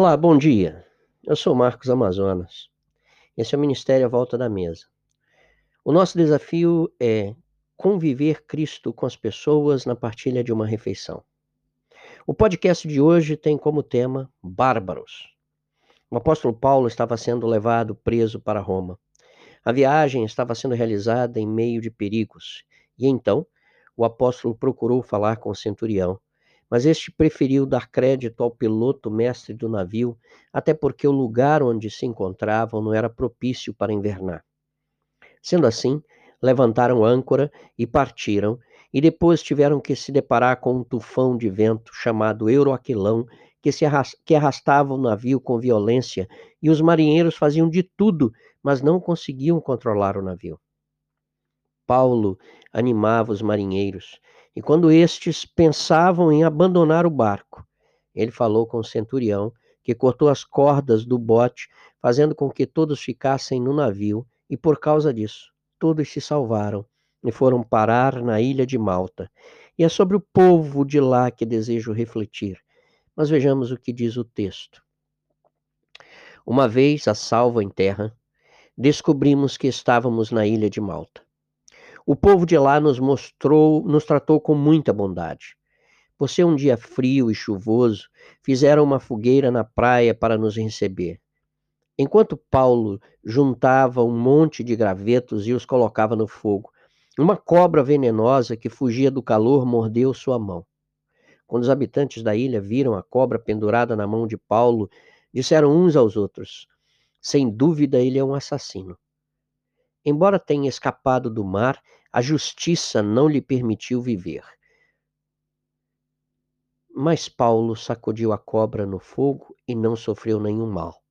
Olá, bom dia. Eu sou Marcos Amazonas. Esse é o Ministério à Volta da Mesa. O nosso desafio é conviver Cristo com as pessoas na partilha de uma refeição. O podcast de hoje tem como tema Bárbaros. O apóstolo Paulo estava sendo levado preso para Roma. A viagem estava sendo realizada em meio de perigos, e então o apóstolo procurou falar com o centurião mas este preferiu dar crédito ao piloto mestre do navio, até porque o lugar onde se encontravam não era propício para invernar. Sendo assim, levantaram âncora e partiram, e depois tiveram que se deparar com um tufão de vento chamado Euroaquilão, que, se que arrastava o navio com violência, e os marinheiros faziam de tudo, mas não conseguiam controlar o navio. Paulo animava os marinheiros, e quando estes pensavam em abandonar o barco, ele falou com o centurião, que cortou as cordas do bote, fazendo com que todos ficassem no navio, e por causa disso, todos se salvaram e foram parar na ilha de Malta. E é sobre o povo de lá que desejo refletir. Mas vejamos o que diz o texto. Uma vez a salvo em terra, descobrimos que estávamos na ilha de Malta. O povo de lá nos mostrou, nos tratou com muita bondade. Por ser um dia frio e chuvoso, fizeram uma fogueira na praia para nos receber. Enquanto Paulo juntava um monte de gravetos e os colocava no fogo, uma cobra venenosa que fugia do calor mordeu sua mão. Quando os habitantes da ilha viram a cobra pendurada na mão de Paulo, disseram uns aos outros: Sem dúvida, ele é um assassino. Embora tenha escapado do mar, a justiça não lhe permitiu viver. Mas Paulo sacudiu a cobra no fogo e não sofreu nenhum mal.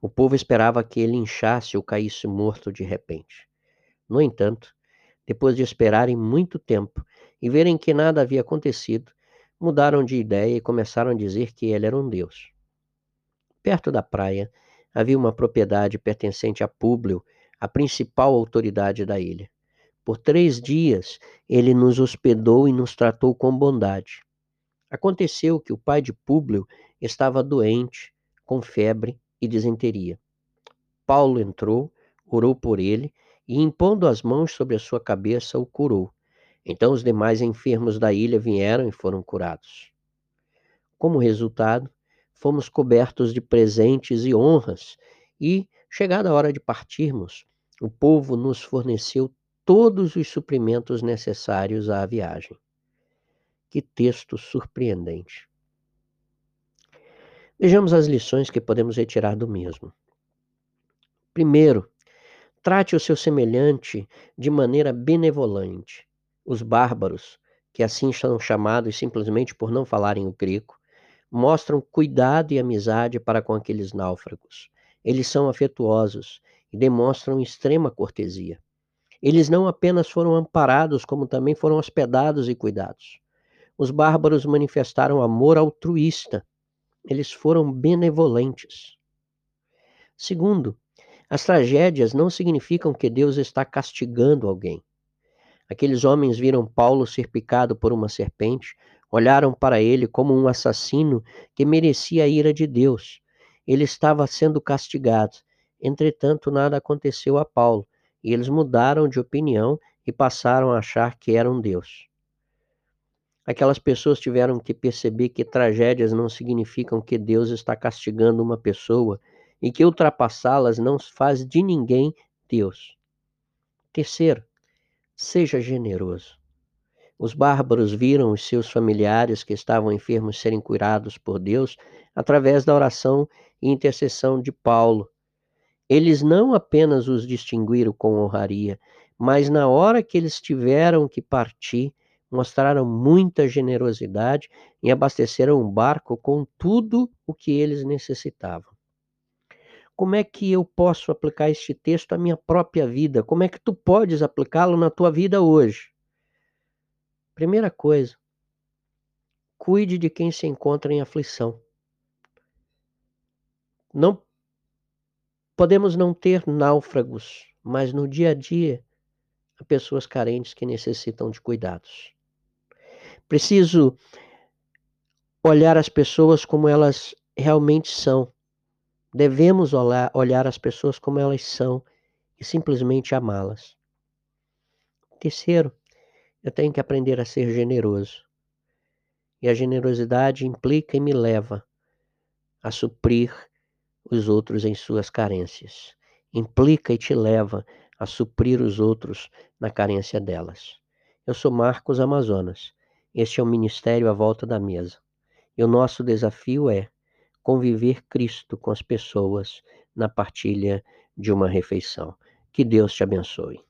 O povo esperava que ele inchasse ou caísse morto de repente. No entanto, depois de esperarem muito tempo e verem que nada havia acontecido, mudaram de ideia e começaram a dizer que ele era um deus. Perto da praia havia uma propriedade pertencente a Públio, a principal autoridade da ilha. Por três dias ele nos hospedou e nos tratou com bondade. Aconteceu que o pai de Públio estava doente, com febre e disenteria. Paulo entrou, orou por ele e, impondo as mãos sobre a sua cabeça, o curou. Então os demais enfermos da ilha vieram e foram curados. Como resultado, fomos cobertos de presentes e honras, e, chegada a hora de partirmos, o povo nos forneceu todos os suprimentos necessários à viagem. Que texto surpreendente. Vejamos as lições que podemos retirar do mesmo. Primeiro, trate o seu semelhante de maneira benevolente. Os bárbaros, que assim são chamados simplesmente por não falarem o grego, mostram cuidado e amizade para com aqueles náufragos. Eles são afetuosos e demonstram extrema cortesia. Eles não apenas foram amparados, como também foram hospedados e cuidados. Os bárbaros manifestaram amor altruísta. Eles foram benevolentes. Segundo, as tragédias não significam que Deus está castigando alguém. Aqueles homens viram Paulo ser picado por uma serpente, olharam para ele como um assassino que merecia a ira de Deus. Ele estava sendo castigado. Entretanto, nada aconteceu a Paulo e eles mudaram de opinião e passaram a achar que eram Deus. Aquelas pessoas tiveram que perceber que tragédias não significam que Deus está castigando uma pessoa e que ultrapassá-las não faz de ninguém Deus. Terceiro, seja generoso. Os bárbaros viram os seus familiares que estavam enfermos serem curados por Deus através da oração e intercessão de Paulo, eles não apenas os distinguiram com honraria, mas na hora que eles tiveram que partir, mostraram muita generosidade e abasteceram um barco com tudo o que eles necessitavam. Como é que eu posso aplicar este texto à minha própria vida? Como é que tu podes aplicá-lo na tua vida hoje? Primeira coisa, cuide de quem se encontra em aflição. Não Podemos não ter náufragos, mas no dia a dia há pessoas carentes que necessitam de cuidados. Preciso olhar as pessoas como elas realmente são. Devemos olhar, olhar as pessoas como elas são e simplesmente amá-las. Terceiro, eu tenho que aprender a ser generoso. E a generosidade implica e me leva a suprir os outros em suas carências. Implica e te leva a suprir os outros na carência delas. Eu sou Marcos Amazonas. Este é o Ministério à Volta da Mesa. E o nosso desafio é conviver Cristo com as pessoas na partilha de uma refeição. Que Deus te abençoe.